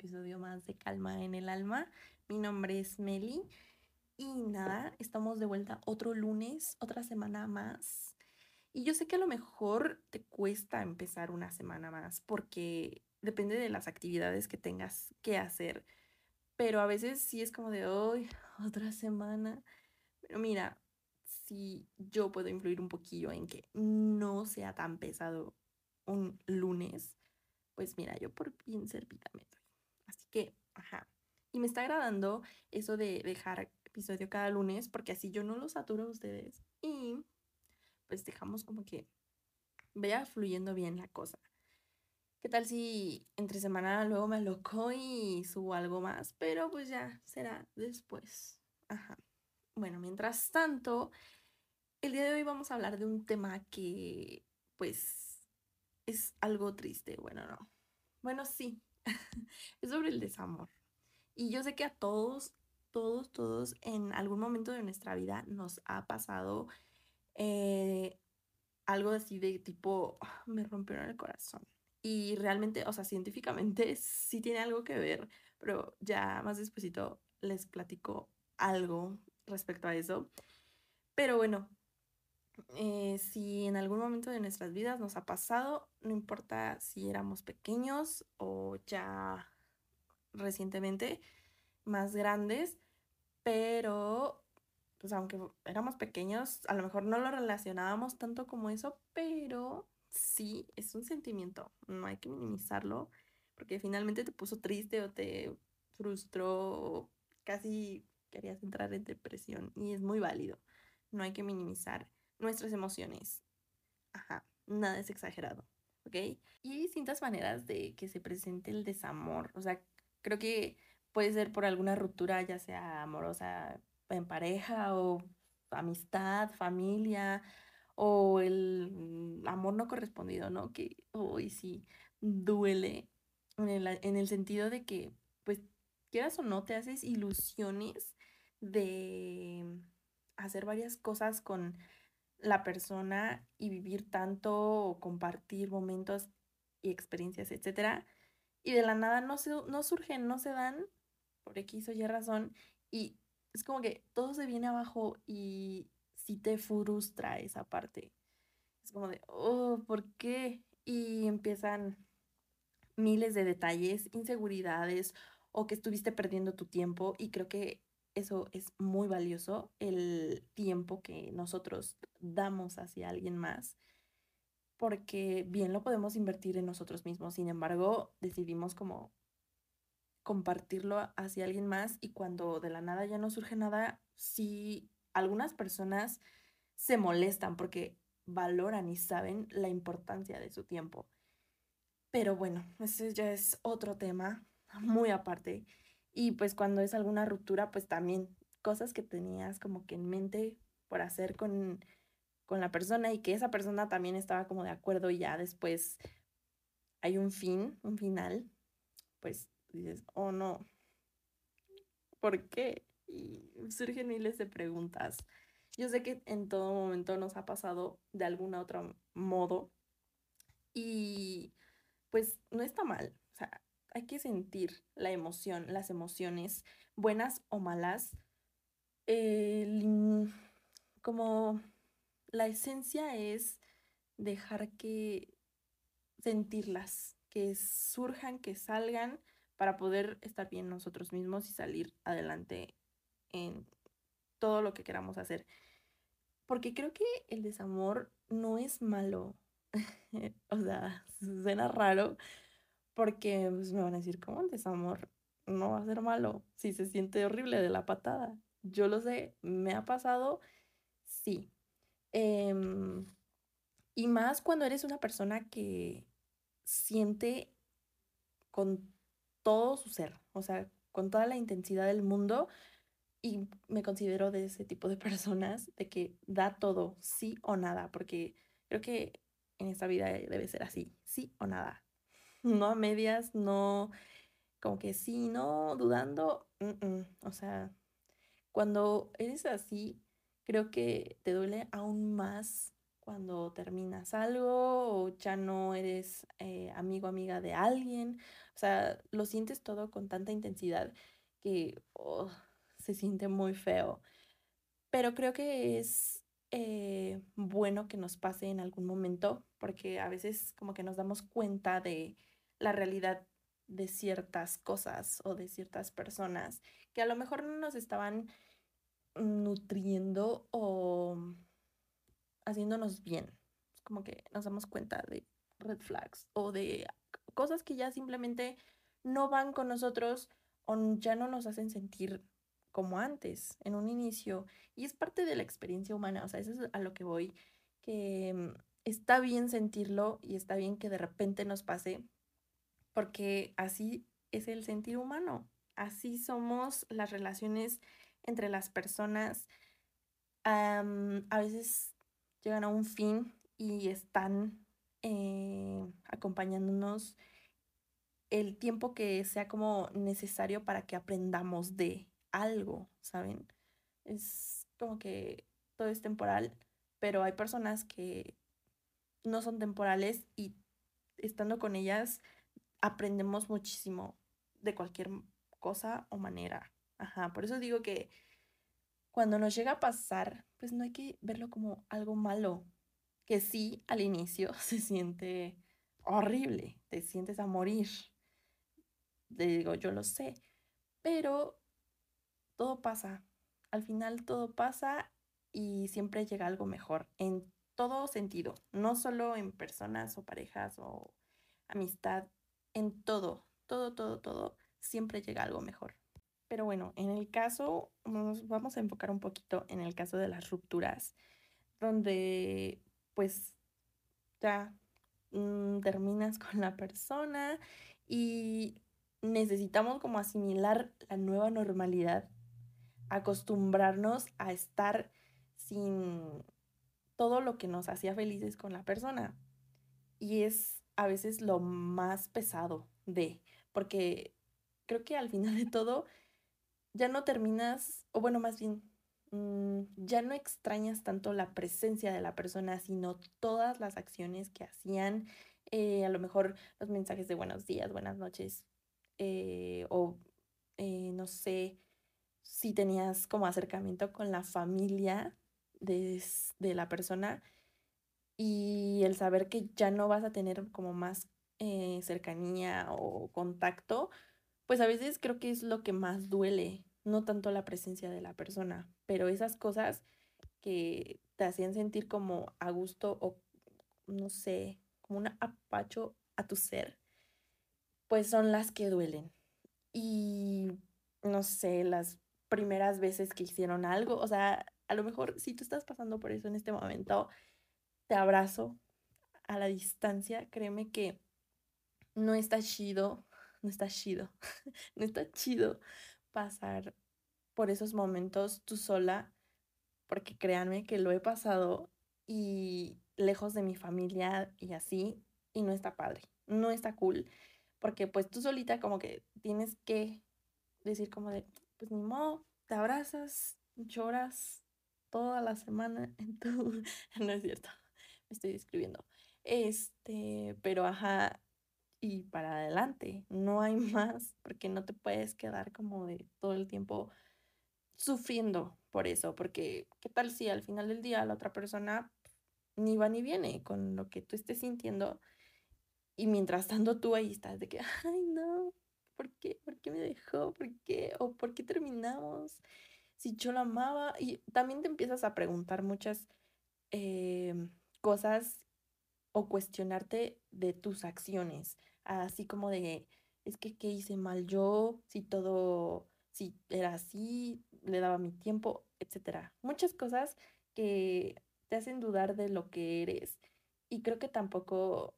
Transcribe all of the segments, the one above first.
episodio más de Calma en el Alma. Mi nombre es Meli y nada, estamos de vuelta otro lunes, otra semana más. Y yo sé que a lo mejor te cuesta empezar una semana más porque depende de las actividades que tengas que hacer. Pero a veces sí es como de hoy, otra semana. Pero mira, si yo puedo influir un poquillo en que no sea tan pesado un lunes, pues mira, yo por bien servida me. Así que, ajá. Y me está agradando eso de dejar episodio cada lunes, porque así yo no los saturo a ustedes. Y pues dejamos como que vaya fluyendo bien la cosa. ¿Qué tal si entre semana luego me aloco y subo algo más? Pero pues ya será después. Ajá. Bueno, mientras tanto, el día de hoy vamos a hablar de un tema que pues es algo triste. Bueno, no. Bueno, sí. es sobre el desamor. Y yo sé que a todos, todos, todos en algún momento de nuestra vida nos ha pasado eh, algo así de tipo, ah, me rompieron el corazón. Y realmente, o sea, científicamente sí tiene algo que ver, pero ya más despuesito les platico algo respecto a eso. Pero bueno, eh, si en algún momento de nuestras vidas nos ha pasado, no importa si éramos pequeños o ya recientemente más grandes, pero pues aunque éramos pequeños, a lo mejor no lo relacionábamos tanto como eso, pero sí es un sentimiento, no hay que minimizarlo, porque finalmente te puso triste o te frustró casi querías entrar en depresión y es muy válido, no hay que minimizar nuestras emociones. Ajá, nada es exagerado, ¿ok? Y hay distintas maneras de que se presente el desamor. O sea, creo que puede ser por alguna ruptura, ya sea amorosa en pareja o amistad, familia, o el amor no correspondido, ¿no? Que hoy sí duele en el, en el sentido de que, pues, quieras o no, te haces ilusiones de hacer varias cosas con la persona y vivir tanto o compartir momentos y experiencias, etcétera, y de la nada no, se, no surgen, no se dan por X o Y razón y es como que todo se viene abajo y si te frustra esa parte. Es como de, oh, ¿por qué? Y empiezan miles de detalles, inseguridades o que estuviste perdiendo tu tiempo y creo que eso es muy valioso, el tiempo que nosotros damos hacia alguien más, porque bien lo podemos invertir en nosotros mismos, sin embargo, decidimos como compartirlo hacia alguien más y cuando de la nada ya no surge nada, sí, algunas personas se molestan porque valoran y saben la importancia de su tiempo. Pero bueno, ese ya es otro tema muy aparte. Y pues cuando es alguna ruptura, pues también cosas que tenías como que en mente por hacer con, con la persona y que esa persona también estaba como de acuerdo y ya después hay un fin, un final, pues dices, oh no, ¿por qué? Y surgen miles de preguntas. Yo sé que en todo momento nos ha pasado de alguna otra modo y pues no está mal. O sea, hay que sentir la emoción, las emociones, buenas o malas. como la esencia es dejar que sentirlas, que surjan, que salgan para poder estar bien nosotros mismos y salir adelante en todo lo que queramos hacer. Porque creo que el desamor no es malo. o sea, suena raro, porque pues, me van a decir, ¿cómo el desamor no va a ser malo si se siente horrible de la patada? Yo lo sé, me ha pasado, sí. Em, y más cuando eres una persona que siente con todo su ser, o sea, con toda la intensidad del mundo. Y me considero de ese tipo de personas, de que da todo, sí o nada, porque creo que en esta vida debe ser así, sí o nada no a medias, no como que sí, no dudando. O sea, cuando eres así, creo que te duele aún más cuando terminas algo o ya no eres eh, amigo amiga de alguien. O sea, lo sientes todo con tanta intensidad que oh, se siente muy feo. Pero creo que es eh, bueno que nos pase en algún momento, porque a veces como que nos damos cuenta de la realidad de ciertas cosas o de ciertas personas que a lo mejor no nos estaban nutriendo o haciéndonos bien. Es como que nos damos cuenta de red flags o de cosas que ya simplemente no van con nosotros o ya no nos hacen sentir como antes, en un inicio. Y es parte de la experiencia humana, o sea, eso es a lo que voy, que mm, está bien sentirlo y está bien que de repente nos pase, porque así es el sentir humano, así somos las relaciones entre las personas. a veces llegan a un fin y están eh, acompañándonos el tiempo que sea como necesario para que aprendamos de algo, ¿saben? Es como que todo es temporal, pero hay personas que no son temporales y estando con ellas aprendemos muchísimo de cualquier cosa o manera. Ajá, por eso digo que cuando nos llega a pasar, pues no hay que verlo como algo malo, que sí al inicio se siente horrible, te sientes a morir. Le digo, yo lo sé, pero todo pasa. Al final todo pasa y siempre llega algo mejor en todo sentido, no solo en personas o parejas o amistad, en todo, todo, todo, todo, siempre llega algo mejor. Pero bueno, en el caso, nos vamos a enfocar un poquito en el caso de las rupturas, donde pues ya mm, terminas con la persona y necesitamos como asimilar la nueva normalidad acostumbrarnos a estar sin todo lo que nos hacía felices con la persona. Y es a veces lo más pesado de, porque creo que al final de todo ya no terminas, o bueno, más bien, mm, ya no extrañas tanto la presencia de la persona, sino todas las acciones que hacían, eh, a lo mejor los mensajes de buenos días, buenas noches, eh, o eh, no sé, si tenías como acercamiento con la familia de, la persona y el saber que ya no vas a tener como más eh, cercanía o contacto, pues a veces creo que es lo que más duele, no tanto la presencia de la persona, pero esas cosas que te hacían sentir como a gusto o no sé, como un apacho a tu ser, pues son las que duelen. Y no sé, las primeras veces que hicieron algo. O sea, a lo mejor si tú estás pasando por eso en este momento, te abrazo a la distancia. Créeme que no está chido, no está chido, no está chido pasar por esos momentos tú sola, porque créanme que lo he pasado y lejos de mi familia y así, y no está padre, no está cool, porque pues tú solita como que tienes que decir como de, pues ni modo, te abrazas, lloras toda la semana en tu... no es cierto, estoy describiendo. Este, pero ajá, y para adelante, no hay más, porque no te puedes quedar como de todo el tiempo sufriendo por eso, porque ¿qué tal si al final del día la otra persona ni va ni viene con lo que tú estés sintiendo? Y mientras tanto tú ahí estás de que, ay no, ¿por qué? ¿Por qué me dejó? ¿Por qué? ¿O por qué terminamos? Si yo la amaba. Y también te empiezas a preguntar muchas em, cosas o cuestionarte de tus acciones. Así como de, es que, ¿qué hice mal yo? Si todo, si era así, le daba mi tiempo, etcétera. Muchas cosas que te hacen dudar de lo que eres. Y creo que tampoco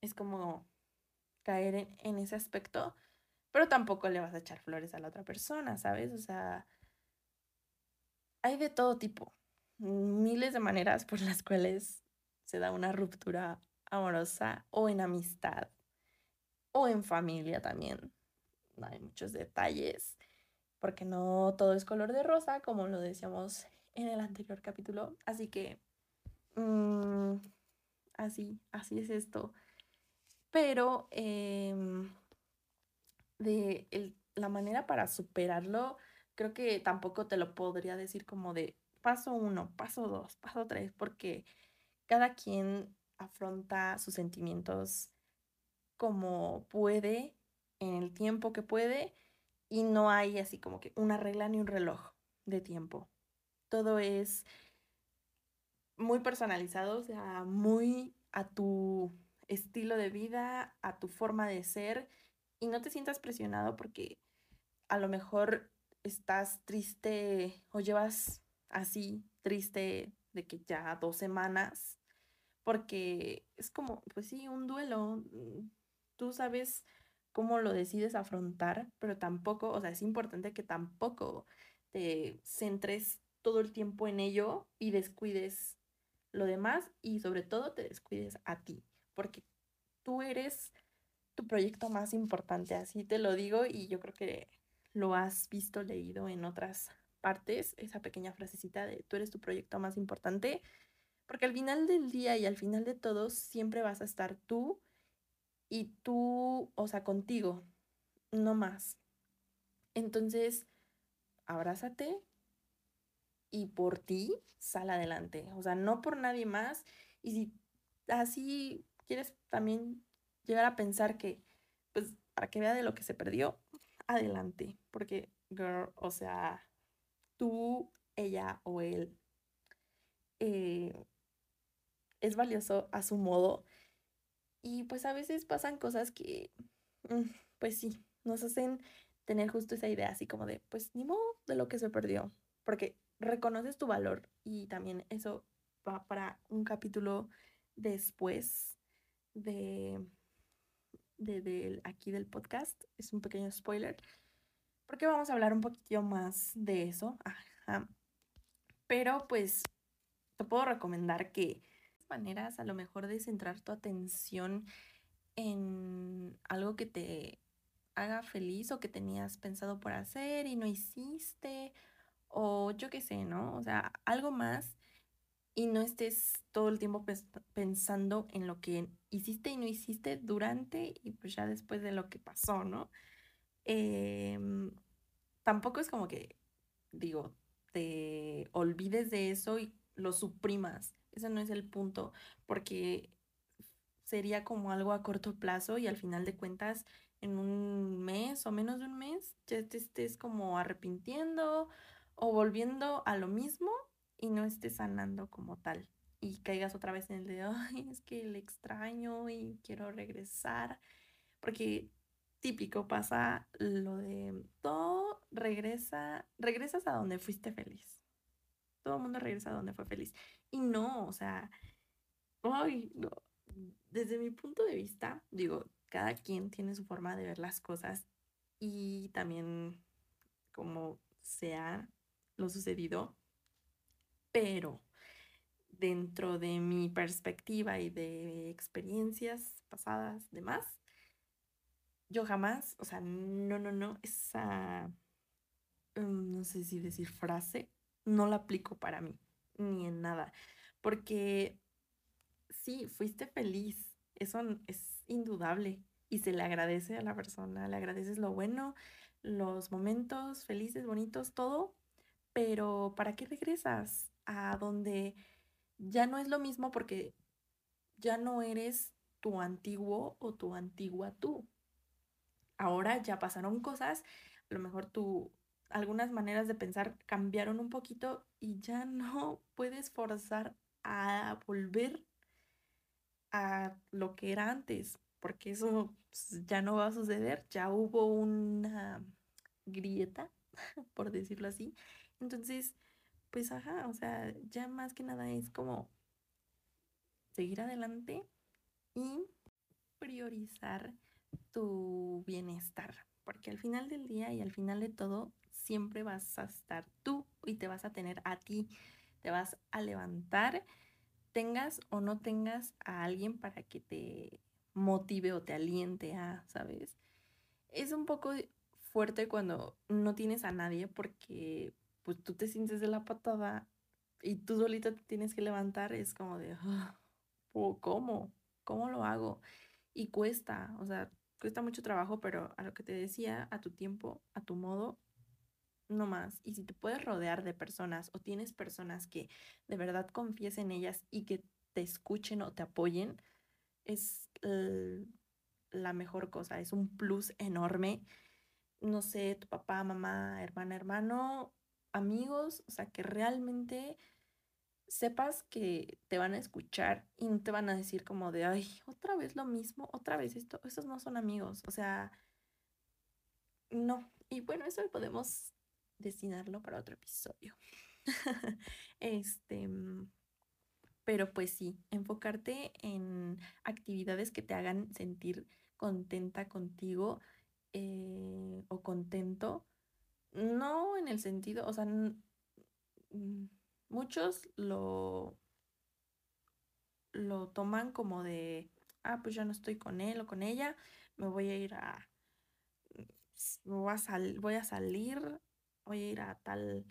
es como caer en, ese aspecto, pero tampoco le vas a echar flores a la otra persona, ¿sabes? O sea, hay de todo tipo, miles de maneras por las cuales se da una ruptura amorosa o en amistad o en familia también. Hay muchos detalles porque no todo es color de rosa, como lo decíamos en el anterior capítulo. Así que, mm, así, así es esto. Pero em, de la manera para superarlo, creo que tampoco te lo podría decir como de paso uno, paso dos, paso tres, porque cada quien afronta sus sentimientos como puede, en el tiempo que puede, y no hay así como que una regla ni un reloj de tiempo. Todo es muy personalizado, o sea, muy a tu estilo de vida, a tu forma de ser, y no te sientas presionado porque a lo mejor estás triste o llevas así triste de que ya dos semanas, porque es como, pues sí, un duelo. Mm, tú sabes cómo lo decides afrontar, pero tampoco, o sea, es importante que tampoco te centres todo el tiempo en ello y descuides lo demás y sobre todo te descuides a ti, porque tú eres tu proyecto más importante, así te lo digo y yo creo que lo has visto, leído en otras esa pequeña frasecita de tú eres tu proyecto más importante, porque al final del día y al final de todo siempre vas a estar tú y tú, o sea, contigo, no más. Entonces, abrázate y por ti sal adelante, o sea, no por nadie más. Y si así quieres también llegar a pensar que, pues, para que vea de lo que se perdió, adelante, porque, girl, o sea, tú, ella o él eh, es valioso a su modo. Y pues a veces pasan cosas que, mm, pues sí, nos hacen tener justo esa idea así como de, pues ni modo de lo que se perdió, porque reconoces tu valor y también eso va para un capítulo después de, de, aquí del podcast. Es un pequeño spoiler, porque vamos a hablar un poquito más de eso. Pero pues te puedo recomendar que maneras a lo mejor de centrar tu atención en algo que te haga feliz o que tenías pensado por hacer y no hiciste o yo qué sé, ¿no? O sea, algo más y no estés todo el tiempo pensando en lo que hiciste y no hiciste durante y pues ya después de lo que pasó, ¿no? Em, tampoco es como que, digo, te olvides de eso y lo suprimas. Ese no es el punto, porque sería como algo a corto plazo y al final de cuentas en un mes o menos de un mes ya te estés como arrepintiendo o volviendo a lo mismo y no estés sanando como tal y caigas otra vez en el de, es que le extraño y quiero regresar, porque típico pasa lo de todo regresa, regresas a donde fuiste feliz. Todo el mundo regresa a donde fue feliz. Y no, o sea, ay. Desde mi punto de vista, digo, cada quien tiene su forma de ver las cosas y también como sea lo sucedido, pero dentro de mi perspectiva y de experiencias pasadas, demás, yo jamás, o sea, no, no, no, esa, mm, no sé si decir frase, no la aplico para mí, ni en nada, porque sí, fuiste feliz, eso es indudable y se le agradece a la persona, le agradeces lo bueno, los momentos felices, bonitos, todo, pero ¿para qué regresas a donde ya no es lo mismo porque ya no eres tu antiguo o tu antigua tú? Ahora ya pasaron cosas, a lo mejor tú, algunas maneras de pensar cambiaron un poquito y ya no puedes forzar a volver a lo que era antes, porque eso pues, ya no va a suceder, ya hubo una grieta, por decirlo así. Entonces, pues ajá, o sea, ya más que nada es como seguir adelante y priorizar tu bienestar, porque al final del día y al final de todo, siempre vas a estar tú y te vas a tener a ti, te vas a levantar, tengas o no tengas a alguien para que te motive o te aliente a, ¿sabes? Es un poco fuerte cuando no tienes a nadie porque pues tú te sientes de la patada y tú solita te tienes que levantar, es como de, oh, ¿cómo? ¿Cómo lo hago? Y cuesta, o sea, cuesta mucho trabajo, pero a lo que te decía, a tu tiempo, a tu modo, no más. Y si te puedes rodear de personas o tienes personas que de verdad confíes en ellas y que te escuchen o te apoyen, es la mejor cosa, es un plus enorme. No sé, tu papá, mamá, hermana, hermano, amigos, o sea, que realmente sepas que te van a escuchar y no te van a decir como de, ay, otra vez lo mismo, otra vez esto, esos no son amigos, o sea, no. Y bueno, eso podemos destinarlo para otro episodio. este, pero pues sí, enfocarte en actividades que te hagan sentir contenta contigo eh, o contento, no en el sentido, o sea, muchos lo, lo toman como de, ah, pues ya no estoy con él o con ella, me voy a ir a, voy a, voy a salir voy a ir a tal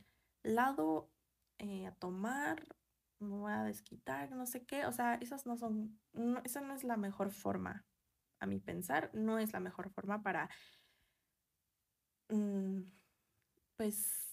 lado eh, a tomar, me voy a desquitar, no sé qué. O sea, esas no son, esa no es la mejor forma, a mi pensar, no es la mejor forma para, mm, pues,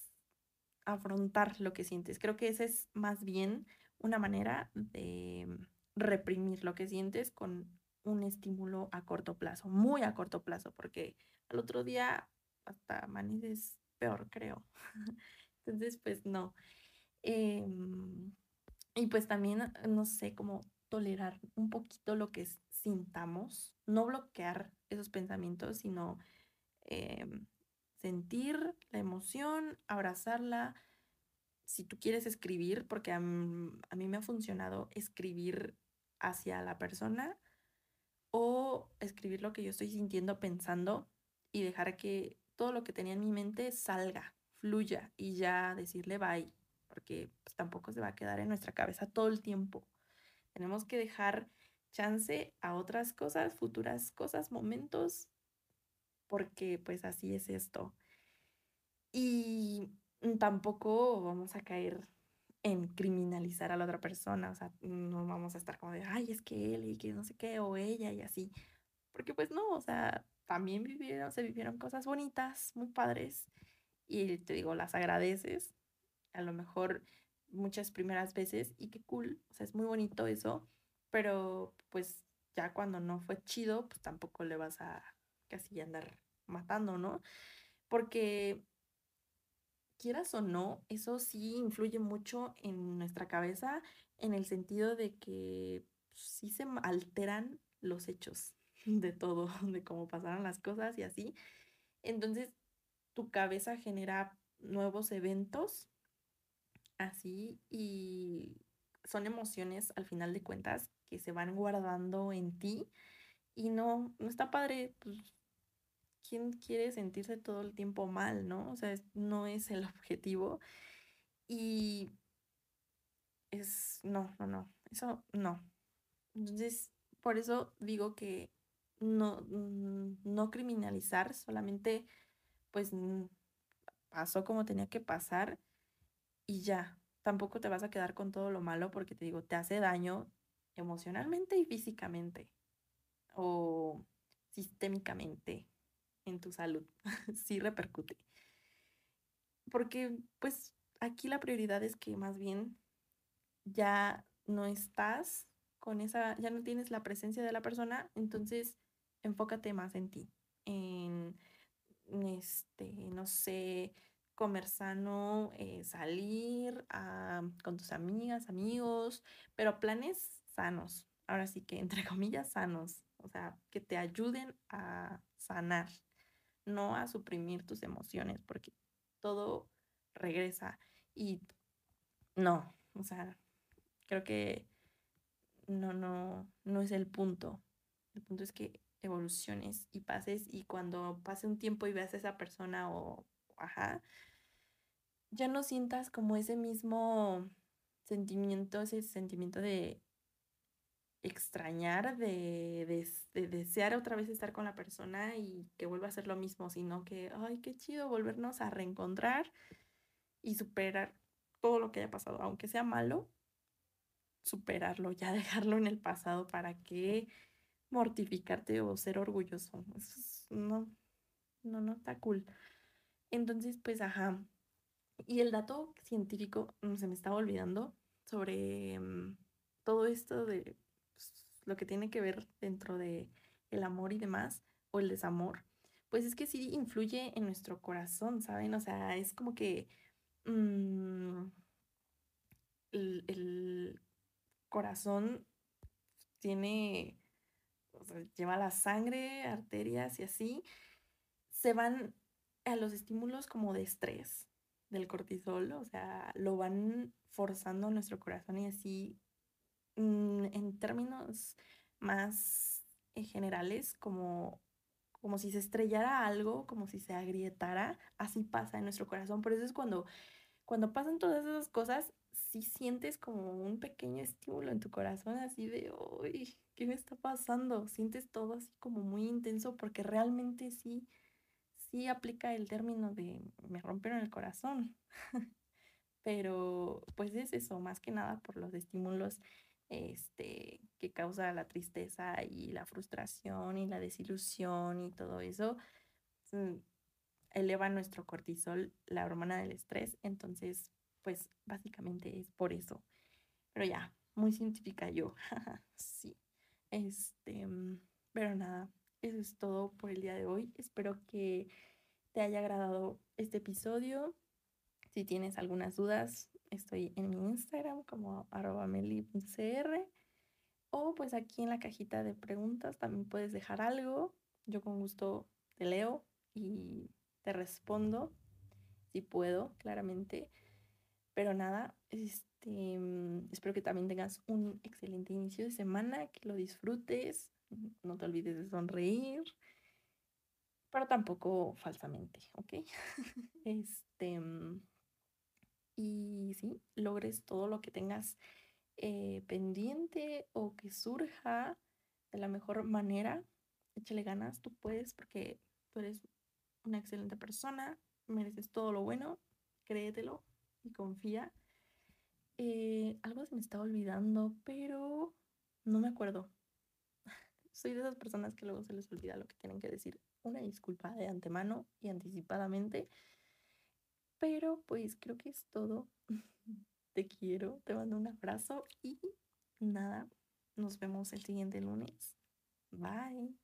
afrontar lo que sientes. Creo que esa es más bien una manera de reprimir lo que sientes con un estímulo a corto plazo, muy a corto plazo, porque al otro día hasta amaneces peor, creo. Entonces, pues no. Em, y pues también, no sé, como tolerar un poquito lo que sintamos, no bloquear esos pensamientos, sino em, sentir la emoción, abrazarla. Si tú quieres escribir, porque a, mí me ha funcionado escribir hacia la persona o escribir lo que yo estoy sintiendo, pensando y dejar que todo lo que tenía en mi mente salga, fluya y ya decirle bye, porque pues, tampoco se va a quedar en nuestra cabeza todo el tiempo. Tenemos que dejar chance a otras cosas, futuras cosas, momentos, porque pues así es esto. Y tampoco vamos a caer en criminalizar a la otra persona, o sea, no vamos a estar como de, ay, es que él y que no sé qué, o ella y así, porque pues no, o sea, también vivieron, se vivieron cosas bonitas, muy padres, y te digo, las agradeces, a lo mejor muchas primeras veces, y qué cool, o sea, es muy bonito eso, pero pues ya cuando no fue chido, pues tampoco le vas a casi andar matando, ¿no? Porque quieras o no, eso sí influye mucho en nuestra cabeza en el sentido de que sí se alteran los hechos, de todo, de cómo pasaron las cosas y así. Entonces, tu cabeza genera nuevos eventos así y son emociones al final de cuentas que se van guardando en ti y no, no está padre, pues, ¿quién quiere sentirse todo el tiempo mal, no? O sea, no es el objetivo y es, no, no, no, eso no. Entonces, por eso digo que no, no criminalizar, solamente pues pasó como tenía que pasar y ya, tampoco te vas a quedar con todo lo malo porque te digo, te hace daño emocionalmente y físicamente o sistémicamente en tu salud, sí repercute. Porque pues aquí la prioridad es que más bien ya no estás con esa, ya no tienes la presencia de la persona, entonces enfócate más en ti, en, este, no sé, comer sano, eh, salir con tus amigas, amigos, pero planes sanos, ahora sí que entre comillas sanos, o sea, que te ayuden a sanar, no a suprimir tus emociones, porque todo regresa y no, o sea, creo que no, no, no es el punto. El punto es que evoluciones y pases y cuando pase un tiempo y veas a esa persona o, ajá, ya no sientas como ese mismo sentimiento, ese sentimiento de extrañar, de, de, desear otra vez estar con la persona y que vuelva a ser lo mismo, sino que, ay, qué chido volvernos a reencontrar y superar todo lo que haya pasado, aunque sea malo, superarlo, ya dejarlo en el pasado para que mortificarte o ser orgulloso. no, no, no está cool. Entonces, pues, ajá. Y el dato científico, mm, se me estaba olvidando sobre mm, todo esto de lo que tiene que ver dentro de el amor y demás, o el desamor, pues es que sí influye en nuestro corazón, ¿saben? O sea, es como que mm, el, corazón tiene, o sea, lleva la sangre, arterias y así, se van a los estímulos como de estrés del cortisol, o sea, lo van forzando nuestro corazón y así, en términos más eh, generales, como, como si se estrellara algo, como si se agrietara, así pasa en nuestro corazón. Por eso es cuando, cuando pasan todas esas cosas, si sientes como un pequeño estímulo en tu corazón, así de, uy, ¿qué me está pasando? Sientes todo así como muy intenso porque realmente sí, sí aplica el término de me rompieron el corazón. Pero pues es eso, más que nada por los estímulos este, que causa la tristeza y la frustración y la desilusión y todo eso, mm, eleva nuestro cortisol, la hormona del estrés. Entonces, pues básicamente es por eso. Pero ya, muy científica yo. sí. Este, mm, pero nada, eso es todo por el día de hoy. Espero que te haya agradado este episodio. Si tienes algunas dudas, estoy en mi Instagram como arroba melipcr o pues aquí en la cajita de preguntas también puedes dejar algo. Yo con gusto te leo y te respondo si puedo, claramente. Pero nada, este, mm, espero que también tengas un excelente inicio de semana, que lo disfrutes, no te olvides de sonreír, pero tampoco falsamente, ¿ok? este, mm, y sí, logres todo lo que tengas eh, pendiente o que surja de la mejor manera. Échale ganas, tú puedes, porque tú eres una excelente persona, mereces todo lo bueno, créetelo y confía. Eh, algo se me estaba olvidando, pero no me acuerdo. Soy de esas personas que luego se les olvida lo que tienen que decir. Una disculpa de antemano y anticipadamente. Pero pues creo que es todo. Te quiero, te mando un abrazo y nada, nos vemos el siguiente lunes. Bye.